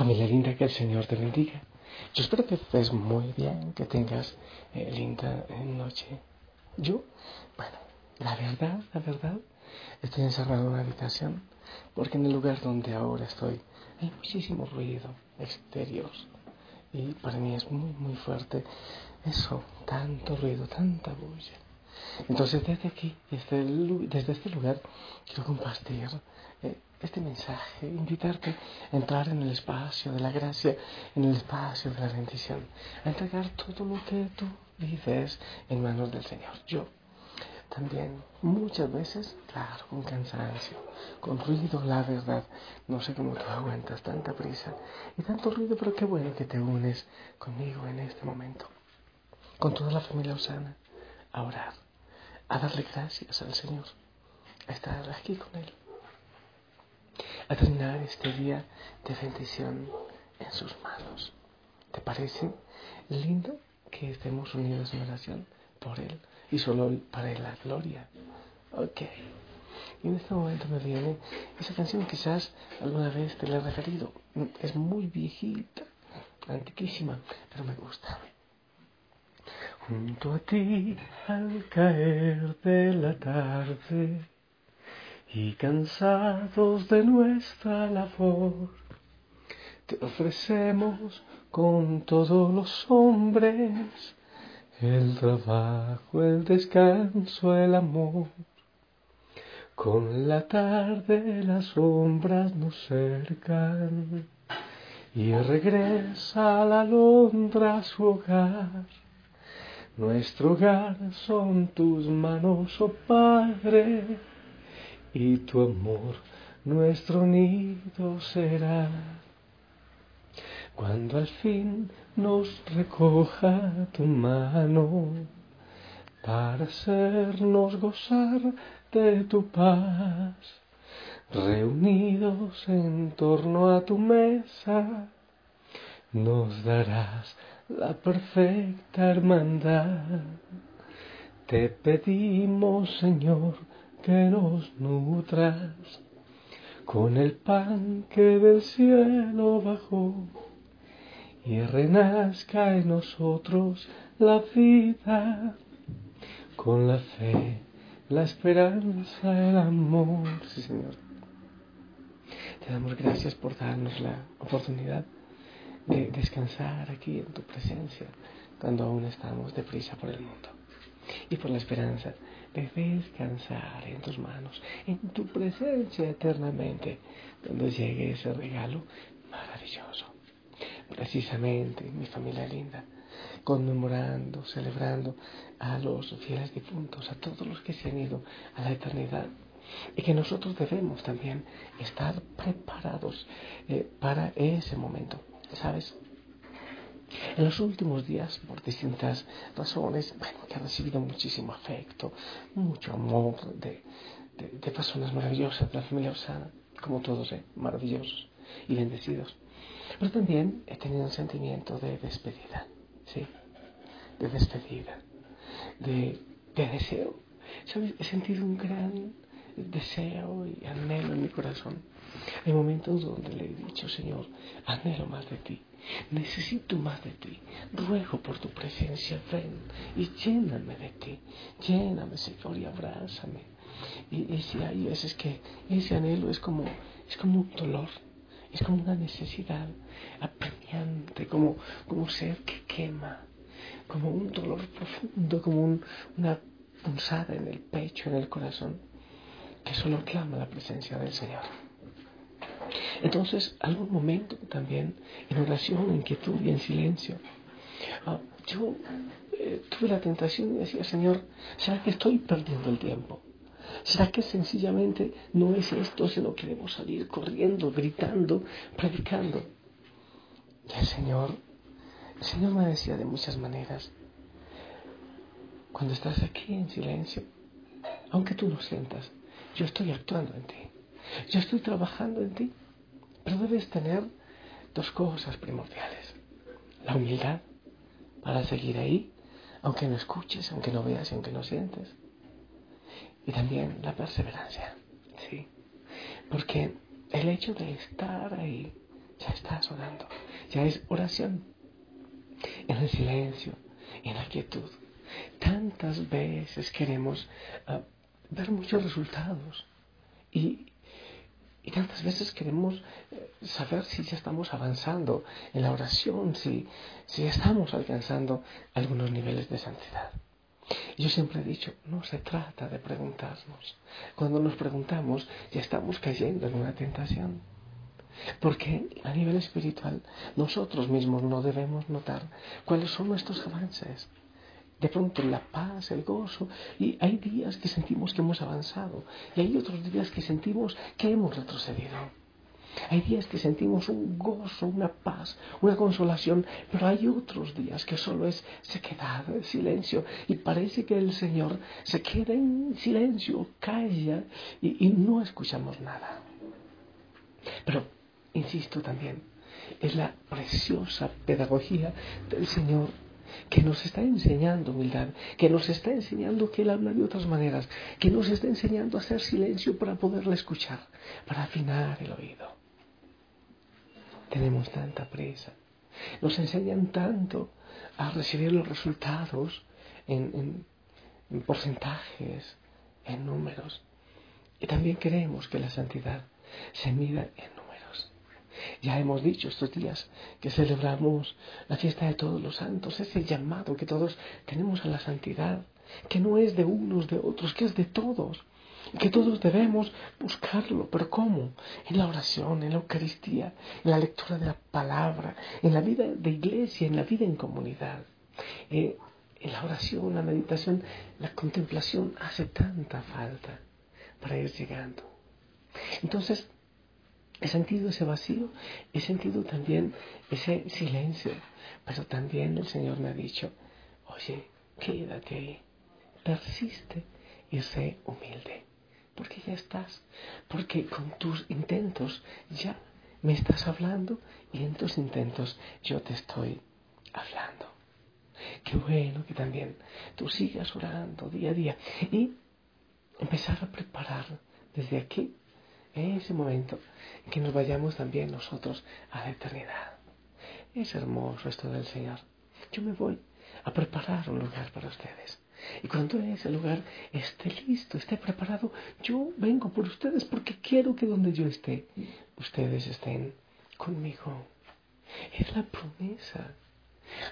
Familia linda, que el Señor te bendiga. Yo espero que estés muy bien, que tengas eh, linda noche. Yo, bueno, la verdad, la verdad, estoy encerrado en una habitación porque en el lugar donde ahora estoy hay muchísimo ruido exterior y para mí es muy, muy fuerte eso, tanto ruido, tanta bulla. Entonces desde aquí, desde, desde este lugar, quiero compartir eh, este mensaje, invitarte a entrar en el espacio de la gracia, en el espacio de la bendición, a entregar todo lo que tú vives en manos del Señor. Yo también muchas veces, claro, con cansancio, con ruido, la verdad, no sé cómo tú aguantas tanta prisa y tanto ruido, pero qué bueno que te unes conmigo en este momento, con toda la familia Osana, a orar, a darle gracias al Señor, a estar aquí con Él a terminar este día de bendición en sus manos. ¿Te parece lindo que estemos unidos en oración por Él y solo para Él la gloria? Ok. Y en este momento me viene esa canción, quizás alguna vez te la he referido. Es muy viejita, antiquísima, pero me gusta. Junto a ti al caer de la tarde y cansados de nuestra labor, te ofrecemos con todos los hombres el trabajo, el descanso, el amor. Con la tarde las sombras nos cercan y regresa la Londra a su hogar. Nuestro hogar son tus manos, oh Padre y tu amor nuestro nido será. Cuando al fin nos recoja tu mano para hacernos gozar de tu paz, reunidos en torno a tu mesa, nos darás la perfecta hermandad. Te pedimos, Señor, que nos nutras con el pan que del cielo bajó y renazca en nosotros la vida con la fe, la esperanza, el amor. Sí, Señor. Te damos gracias por darnos la oportunidad de descansar aquí en tu presencia cuando aún estamos deprisa por el mundo y por la esperanza descansar en tus manos, en tu presencia eternamente, cuando llegue ese regalo maravilloso. Precisamente, mi familia linda, conmemorando, celebrando a los fieles difuntos, a todos los que se han ido a la eternidad. Y que nosotros debemos también estar preparados eh, para ese momento. ¿Sabes? En los últimos días, por distintas razones, bueno, que ha recibido muchísimo afecto, mucho amor de, de, personas maravillosas de la familia Osana, como todos, ¿eh? maravillosos y bendecidos. Pero también he tenido un sentimiento de despedida, ¿sí? De despedida, de, de deseo. He sentido un gran deseo y anhelo en mi corazón. Hay momentos donde le he dicho, Señor, anhelo más de ti Necesito más de ti. Ruego por tu presencia, ven y lléname de ti. Lléname, Señor, y abrázame. Y, y si hay veces que ese anhelo es como, es como un dolor, es como una necesidad apremiante, como, como un ser que quema, como un dolor profundo, como una punzada en el pecho, en el corazón, que solo clama la presencia del Señor. Entonces, algún momento también, en oración, en quietud y en silencio, ah, yo eh, tuve la tentación y decía, Señor, ¿será que estoy perdiendo el tiempo? ¿Será que sencillamente no es esto, sino queremos salir corriendo, gritando, predicando? Y el Señor, el Señor me decía de muchas maneras, cuando estás aquí en silencio, aunque tú no sientas, yo estoy actuando en ti, yo estoy trabajando en ti. Pero debes tener dos cosas primordiales. La humildad para seguir ahí, aunque no escuches, aunque no veas aunque no sientes. Y también la perseverancia, ¿sí? Porque el hecho de estar ahí ya estás orando, ya es oración. En el silencio, en la quietud. Tantas veces queremos ah, ver muchos resultados y, y tantas veces queremos eh, saber si ya estamos avanzando en la oración, si, si estamos alcanzando algunos niveles de santidad. Yo siempre he dicho, no se trata de preguntarnos. Cuando nos preguntamos, ya estamos cayendo en una tentación. Porque a nivel espiritual nosotros mismos no debemos notar cuáles son nuestros avances. De pronto la paz, el gozo, y hay días que sentimos que hemos avanzado y hay otros días que sentimos que hemos retrocedido. Hay días que sentimos un gozo, una paz, una consolación, pero hay otros días que solo es sequedad, silencio, y parece que el Señor se queda en silencio, calla y, y no escuchamos nada. Pero, insisto también, es la preciosa pedagogía del Señor que nos está enseñando humildad, que nos está enseñando que Él habla de otras maneras, que nos está enseñando a hacer silencio para poderle escuchar, para afinar el oído. Tenemos tanta prisa. Nos enseñan tanto a recibir los resultados en, en porcentajes, en números. Y también queremos que la santidad se mida en. Ya hemos dicho estos días que celebramos la fiesta de todos los santos, ese llamado que todos tenemos a la santidad, que no es de unos, de otros, que es de todos, que todos debemos buscarlo, pero ¿cómo? En la oración, en la Eucaristía, en la lectura de la palabra, en la vida de iglesia, en la vida en comunidad. Eh, en la oración, la meditación, la contemplación hace tanta falta para ir llegando. Entonces, he sentido ese vacío, he sentido también ese silencio, pero también el Señor me ha dicho, oye, quédate ahí, persiste y sé humilde, porque ya estás, porque con tus intentos ya me estás hablando y en tus intentos yo te estoy hablando. Qué bueno que también tú sigas orando día a día y empezar a preparar desde aquí ese momento en que nos vayamos también nosotros a la eternidad. Es hermoso esto del Señor. Yo me voy a preparar un lugar para ustedes. Y cuando ese lugar esté listo, esté preparado, yo vengo por ustedes porque quiero que donde yo esté, ustedes estén conmigo. Es la promesa.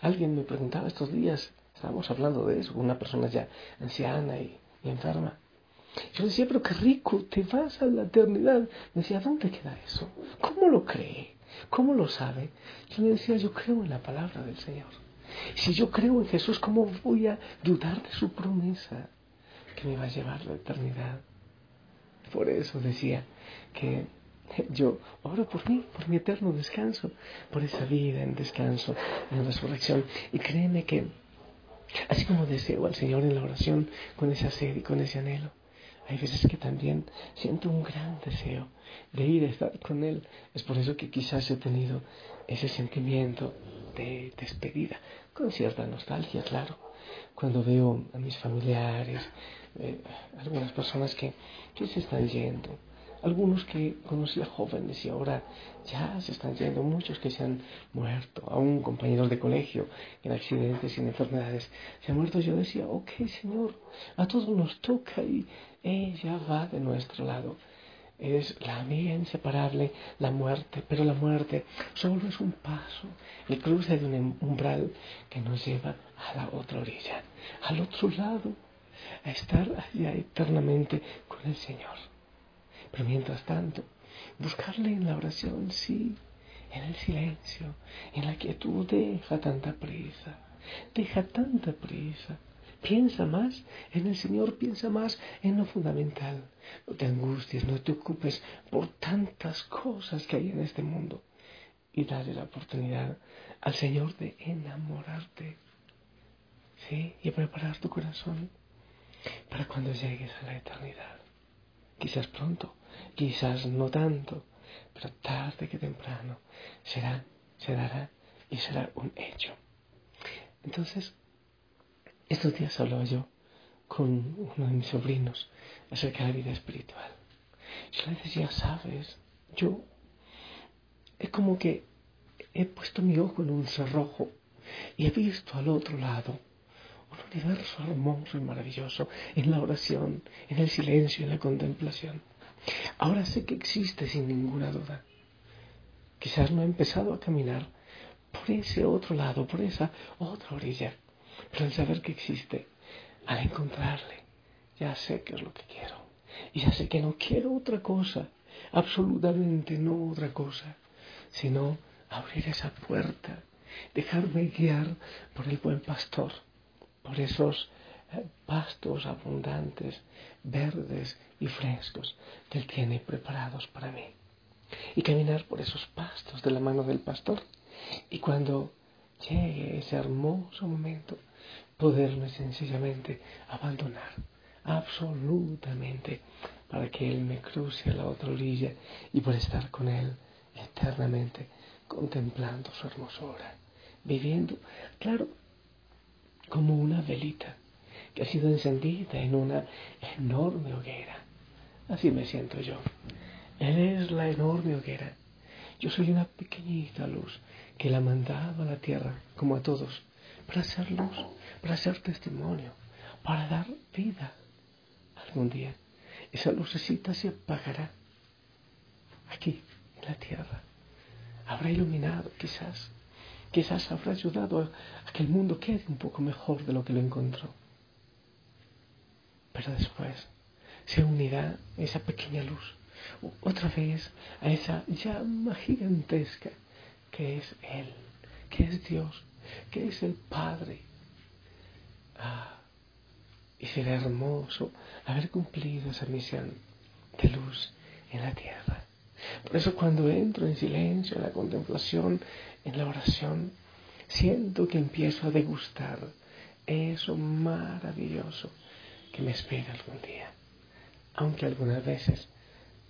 Alguien me preguntaba estos días, estábamos hablando de eso, una persona ya anciana y enferma. Yo decía, pero qué rico, te vas a la eternidad. Me decía, ¿dónde queda eso? ¿Cómo lo cree? ¿Cómo lo sabe? Yo le decía, yo creo en la palabra del Señor. Si yo creo en Jesús, ¿cómo voy a dudar de su promesa que me va a llevar a la eternidad? Por eso decía que yo oro por mí, por mi eterno descanso, por esa vida en descanso, en resurrección. Y créeme que, así como deseo al Señor en la oración, con esa sed y con ese anhelo, hay veces que también siento un gran deseo de ir a estar con Él. Es por eso que quizás he tenido ese sentimiento de despedida, con cierta nostalgia, claro, cuando veo a mis familiares, eh, algunas personas que, que se están yendo, algunos que conocía jóvenes y ahora ya se están yendo, muchos que se han muerto, aún compañeros de colegio en accidentes y en enfermedades se han muerto. Yo decía, ok Señor, a todos nos toca y ella va de nuestro lado. Es la amiga inseparable, la muerte, pero la muerte solo es un paso, el cruce de un umbral que nos lleva a la otra orilla, al otro lado, a estar allá eternamente con el Señor. Pero mientras tanto, buscarle en la oración, sí, en el silencio, en la quietud, deja tanta prisa, deja tanta prisa. Piensa más en el Señor, piensa más en lo fundamental. No te angusties, no te ocupes por tantas cosas que hay en este mundo. Y dale la oportunidad al Señor de enamorarte. ¿Sí? Y preparar tu corazón para cuando llegues a la eternidad. Quizás pronto, quizás no tanto, pero tarde que temprano será, se dará y será un hecho. Entonces, estos días hablaba yo con uno de mis sobrinos acerca de la vida espiritual. Yo le decía, sabes, yo es como que he puesto mi ojo en un cerrojo y he visto al otro lado un universo hermoso y maravilloso en la oración, en el silencio, en la contemplación. Ahora sé que existe sin ninguna duda. Quizás no he empezado a caminar por ese otro lado, por esa otra orilla, pero al saber que existe, al encontrarle, ya sé qué es lo que quiero. Y ya sé que no quiero otra cosa, absolutamente no otra cosa, sino abrir esa puerta, dejarme guiar por el buen pastor, por esos pastos abundantes, verdes y frescos que Él tiene preparados para mí. Y caminar por esos pastos de la mano del pastor. Y cuando llegue ese hermoso momento, poderme sencillamente abandonar absolutamente para que Él me cruce a la otra orilla y por estar con Él eternamente contemplando su hermosura, viviendo, claro, como una velita que ha sido encendida en una enorme hoguera. Así me siento yo. Él es la enorme hoguera. Yo soy una pequeñita luz que la mandaba a la tierra, como a todos, para hacer luz, para hacer testimonio, para dar vida. Algún día esa lucecita se apagará aquí, en la tierra. Habrá iluminado, quizás. Quizás habrá ayudado a que el mundo quede un poco mejor de lo que lo encontró. Pero después se unirá esa pequeña luz otra vez a esa llama gigantesca que es Él, que es Dios, que es el Padre. Ah, y será hermoso haber cumplido esa misión de luz en la tierra. Por eso cuando entro en silencio, en la contemplación, en la oración, siento que empiezo a degustar eso maravilloso que me espera algún día. Aunque algunas veces,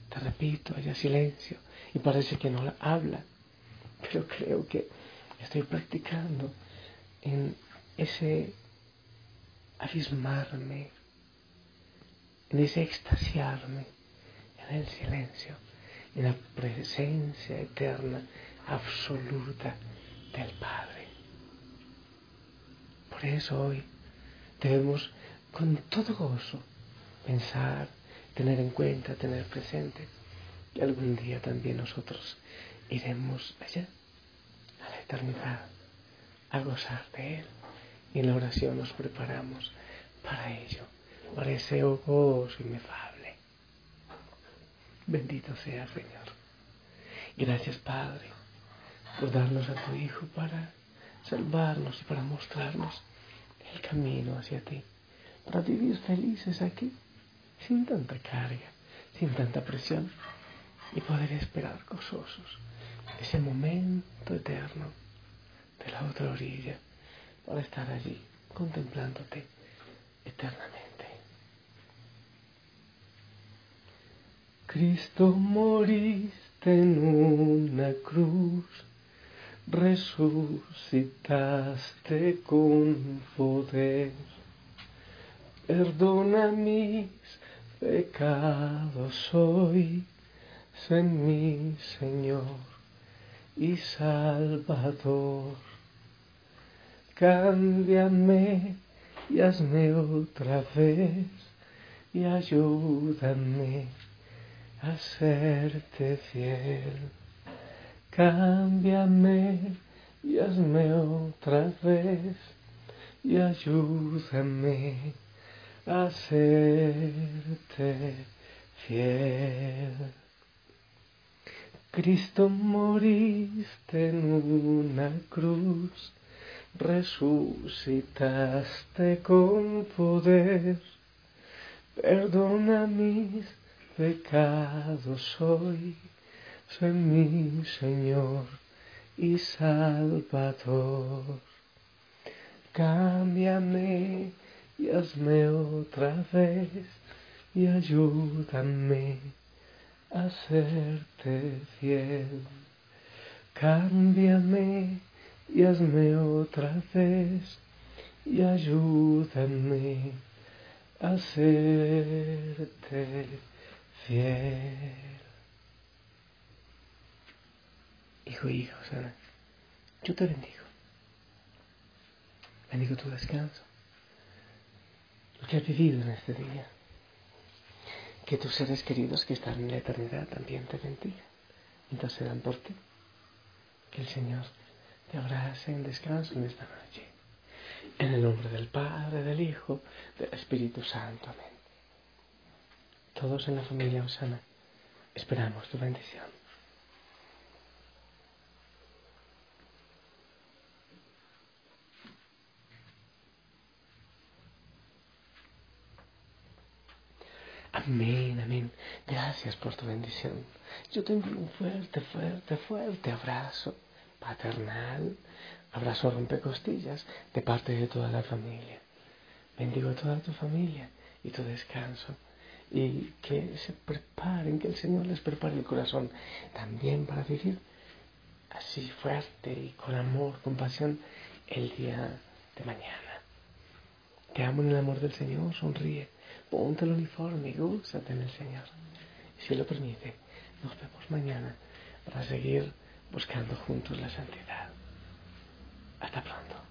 te repito, haya silencio y parece que no la habla, pero creo que estoy practicando en ese abismarme, en ese extasiarme en el silencio, en la presencia eterna, absoluta del Padre. Por eso hoy debemos con todo gozo pensar, tener en cuenta, tener presente que algún día también nosotros iremos allá, a la eternidad, a gozar de Él y en la oración nos preparamos para ello, para ese gozo inefable. Bendito sea, Señor. Gracias, Padre, por darnos a tu Hijo para salvarnos y para mostrarnos el camino hacia ti, para vivir felices aquí, sin tanta carga, sin tanta presión, y poder esperar gozosos ese momento eterno de la otra orilla para estar allí contemplándote eternamente. Cristo moriste en una cruz, resucitaste con poder. Perdona mis pecados hoy, sé mi Señor y Salvador. Cámbiame y hazme otra vez y ayúdame a serte fiel. Cámbiame y hazme otra vez y ayúdame a serte fiel. Cristo moriste en una cruz resucitaste con poder, perdona mis pecados hoy, soy mi Señor y Salvador. Cámbiame y hazme otra vez y ayúdame a serte fiel. Cámbiame y hazme otra vez y ayúdame a serte fiel. hijo e hija, yo te bendigo. Bendigo tu descanso, que has vivido en este día. Que tus seres queridos que están en la eternidad también te bendigan, intercedan por ti. Que el Señor te abrace en descanso en esta noche. En el nombre del Padre, del Hijo, del Espíritu Santo. Amén. Todos en la familia Osana esperamos tu bendición. Amén, amén. Gracias por tu bendición. Yo te envío un fuerte, fuerte, fuerte abrazo paternal, abrazo rompecostillas de parte de toda la familia. Bendigo a toda tu familia y tu descanso. Y que se preparen, que el Señor les prepare el corazón también para vivir así fuerte y con amor, con pasión el día de mañana. Te amo en el amor del Señor, sonríe, ponte el uniforme y gúzate en el Señor. Si lo permite, nos vemos mañana para seguir buscando juntos la santidad. Hasta pronto.